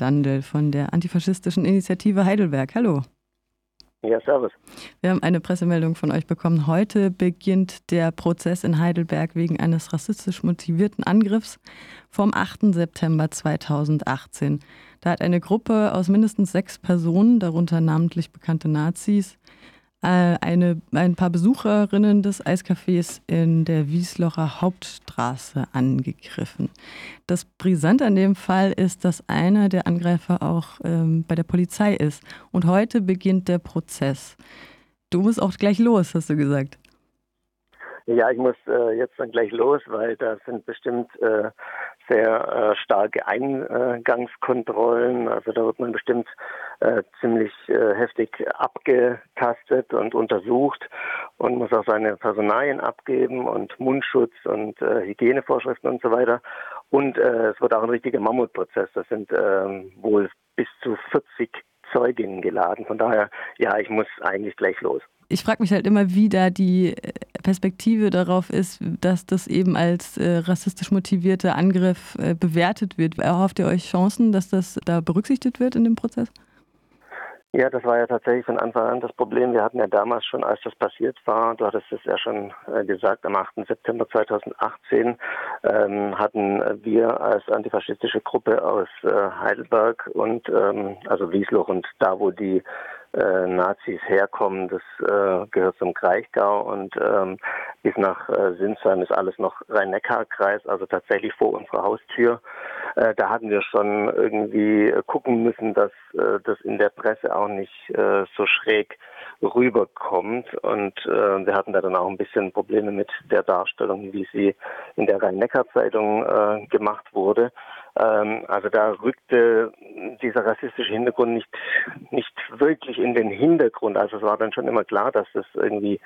Standel von der antifaschistischen Initiative Heidelberg. Hallo. Ja, servus. Wir haben eine Pressemeldung von euch bekommen. Heute beginnt der Prozess in Heidelberg wegen eines rassistisch motivierten Angriffs vom 8. September 2018. Da hat eine Gruppe aus mindestens sechs Personen, darunter namentlich bekannte Nazis, eine, ein paar Besucherinnen des Eiscafés in der Wieslocher Hauptstraße angegriffen. Das Brisante an dem Fall ist, dass einer der Angreifer auch ähm, bei der Polizei ist. Und heute beginnt der Prozess. Du musst auch gleich los, hast du gesagt. Ja, ich muss äh, jetzt dann gleich los, weil da sind bestimmt äh, sehr äh, starke Eingangskontrollen. Also da wird man bestimmt äh, ziemlich äh, heftig abgetastet und untersucht und muss auch seine Personalien abgeben und Mundschutz und äh, Hygienevorschriften und so weiter. Und es wird auch ein richtiger Mammutprozess. Das sind ähm, wohl bis zu 40 Zeuginnen geladen. Von daher, ja, ich muss eigentlich gleich los ich frage mich halt immer, wie da die Perspektive darauf ist, dass das eben als äh, rassistisch motivierter Angriff äh, bewertet wird. Erhofft ihr euch Chancen, dass das da berücksichtigt wird in dem Prozess? Ja, das war ja tatsächlich von Anfang an das Problem. Wir hatten ja damals schon, als das passiert war, du hattest es ja schon äh, gesagt, am 8. September 2018 ähm, hatten wir als antifaschistische Gruppe aus äh, Heidelberg und ähm, also Wiesloch und da, wo die äh, Nazis herkommen. Das äh, gehört zum Kraichgau und ähm, bis nach äh, Sinsheim ist alles noch Rhein-Neckar-Kreis, also tatsächlich vor unserer Haustür. Äh, da hatten wir schon irgendwie gucken müssen, dass äh, das in der Presse auch nicht äh, so schräg rüberkommt. Und äh, wir hatten da dann auch ein bisschen Probleme mit der Darstellung, wie sie in der Rhein-Neckar-Zeitung äh, gemacht wurde. Ähm, also da rückte dieser rassistische Hintergrund nicht, nicht wirklich in den Hintergrund. Also es war dann schon immer klar, dass das irgendwie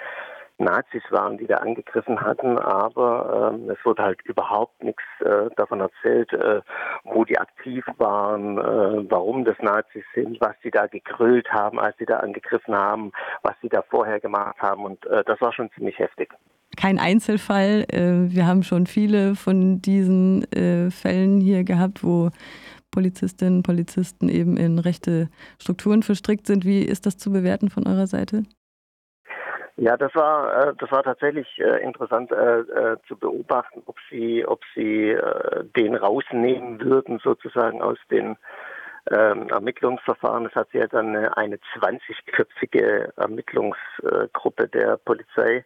Nazis waren, die da angegriffen hatten, aber ähm, es wurde halt überhaupt nichts äh, davon erzählt, äh, wo die aktiv waren, äh, warum das Nazis sind, was sie da gegrüllt haben, als sie da angegriffen haben, was sie da vorher gemacht haben und äh, das war schon ziemlich heftig kein Einzelfall. Äh, wir haben schon viele von diesen äh, Fällen hier gehabt, wo Polizistinnen und Polizisten eben in rechte Strukturen verstrickt sind. Wie ist das zu bewerten von eurer Seite? Ja, das war äh, das war tatsächlich äh, interessant äh, zu beobachten, ob sie ob sie den rausnehmen würden sozusagen aus den ähm, Ermittlungsverfahren. Es hat sich ja dann eine, 20-köpfige Ermittlungsgruppe der Polizei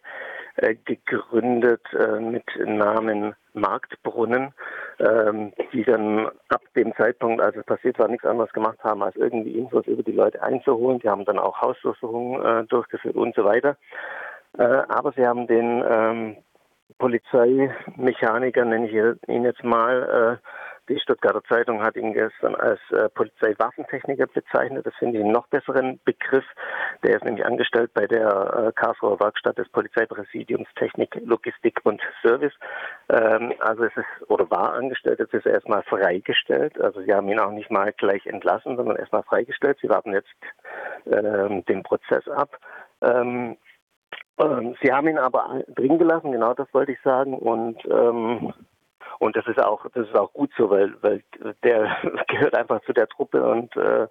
gegründet mit Namen Marktbrunnen, ähm, die dann ab dem Zeitpunkt, als es passiert war, nichts anderes gemacht haben, als irgendwie Infos über die Leute einzuholen. Die haben dann auch Hausdurchsuchungen äh, durchgeführt und so weiter. Äh, aber sie haben den ähm, Polizeimechaniker, nenne ich ihn jetzt mal, äh, die Stuttgarter Zeitung hat ihn gestern als äh, Polizeiwaffentechniker bezeichnet. Das finde ich einen noch besseren Begriff. Der ist nämlich angestellt bei der äh, Karlsruher Werkstatt des Polizeipräsidiums Technik, Logistik und Service. Ähm, also es ist oder war angestellt, jetzt ist er erstmal freigestellt. Also sie haben ihn auch nicht mal gleich entlassen, sondern erstmal freigestellt. Sie warten jetzt ähm, den Prozess ab. Ähm, ähm Sie haben ihn aber drin gelassen, genau das wollte ich sagen. Und ähm, und das ist auch, das ist auch gut so, weil, weil der gehört einfach zu der Truppe und, äh,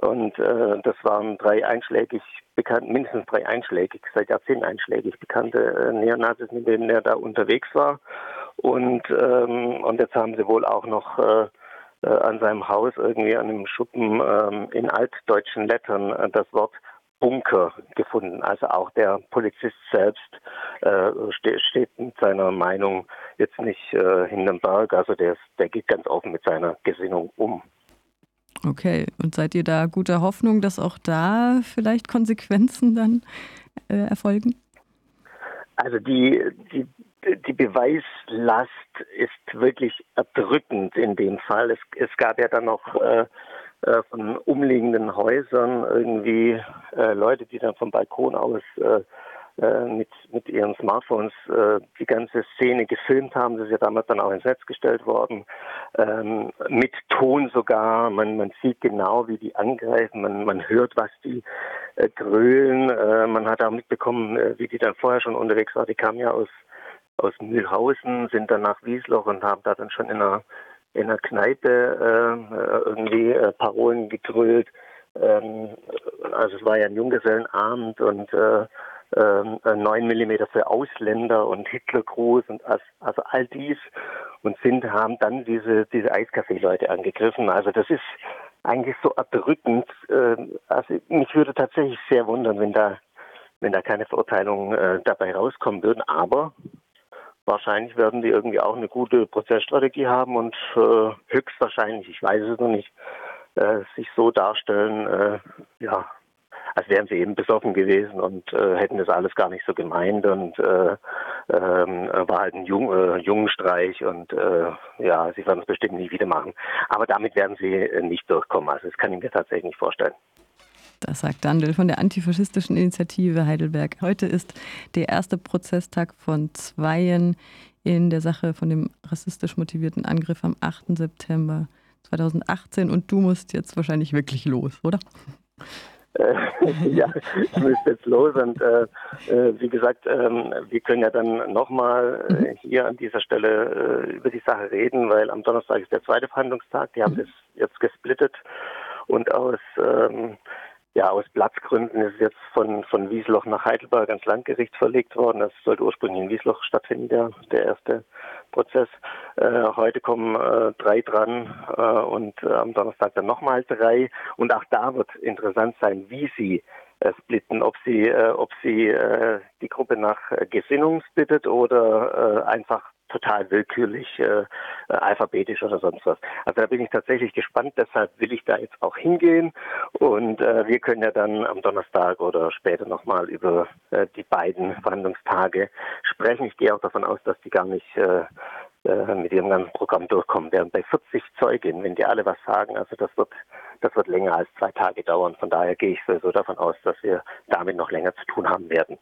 und äh, das waren drei einschlägig bekannte, mindestens drei einschlägig, seit Jahrzehnten einschlägig bekannte äh, Neonazis, mit denen er da unterwegs war. Und, ähm, und jetzt haben sie wohl auch noch äh, äh, an seinem Haus irgendwie an einem Schuppen ähm, in altdeutschen Lettern äh, das Wort Bunker gefunden. Also auch der Polizist selbst äh, ste steht mit seiner Meinung jetzt nicht äh, hinterm Berg. Also der, ist, der geht ganz offen mit seiner Gesinnung um. Okay, und seid ihr da guter Hoffnung, dass auch da vielleicht Konsequenzen dann äh, erfolgen? Also die, die, die Beweislast ist wirklich erdrückend in dem Fall. Es, es gab ja dann noch äh, äh, von umliegenden Häusern irgendwie äh, Leute, die dann vom Balkon aus äh, mit, mit ihren Smartphones äh, die ganze Szene gefilmt haben. Das ist ja damals dann auch ins Netz gestellt worden. Ähm, mit Ton sogar. Man, man sieht genau, wie die angreifen. Man, man hört, was die äh, grölen. Äh, man hat auch mitbekommen, äh, wie die dann vorher schon unterwegs waren. Die kamen ja aus, aus Mühlhausen, sind dann nach Wiesloch und haben da dann schon in einer in einer Kneipe äh, irgendwie äh, Parolen gegrölt. Ähm, also es war ja ein Junggesellenabend und äh, äh, 9 mm für Ausländer und Hitlergruß und also, all dies und sind, haben dann diese, diese Eiskaffee-Leute angegriffen. Also das ist eigentlich so erdrückend. Äh, also mich würde tatsächlich sehr wundern, wenn da, wenn da keine Verurteilungen äh, dabei rauskommen würden. Aber wahrscheinlich werden die irgendwie auch eine gute Prozessstrategie haben und äh, höchstwahrscheinlich, ich weiß es noch nicht, äh, sich so darstellen, äh, ja, als wären sie eben besoffen gewesen und äh, hätten das alles gar nicht so gemeint und äh, ähm, war halt ein Jung, äh, Jungenstreich und äh, ja, sie werden es bestimmt nie wieder machen. Aber damit werden sie äh, nicht durchkommen. Also das kann ich mir tatsächlich nicht vorstellen. Das sagt Dandel von der antifaschistischen Initiative Heidelberg. Heute ist der erste Prozesstag von zweien in der Sache von dem rassistisch motivierten Angriff am 8. September 2018 und du musst jetzt wahrscheinlich wirklich los, oder? Äh, ja, ich müsste jetzt los und äh, äh, wie gesagt, ähm, wir können ja dann nochmal äh, mhm. hier an dieser Stelle äh, über die Sache reden, weil am Donnerstag ist der zweite Verhandlungstag. Die haben mhm. das jetzt gesplittet und aus ähm, ja, aus Platzgründen ist jetzt von, von Wiesloch nach Heidelberg ans Landgericht verlegt worden. Das sollte ursprünglich in Wiesloch stattfinden, der, der erste Prozess. Äh, heute kommen äh, drei dran äh, und äh, am Donnerstag dann nochmal drei. Und auch da wird interessant sein, wie sie äh, splitten, ob sie, äh, ob sie die Gruppe nach Gesinnung splittet oder einfach total willkürlich, äh, alphabetisch oder sonst was. Also da bin ich tatsächlich gespannt, deshalb will ich da jetzt auch hingehen und äh, wir können ja dann am Donnerstag oder später nochmal über äh, die beiden Verhandlungstage sprechen. Ich gehe auch davon aus, dass die gar nicht äh, äh mit ihrem ganzen Programm durchkommen werden. Bei 40 Zeugen, wenn die alle was sagen, also das wird, das wird länger als zwei Tage dauern. Von daher gehe ich sowieso davon aus, dass wir damit noch länger zu tun haben werden.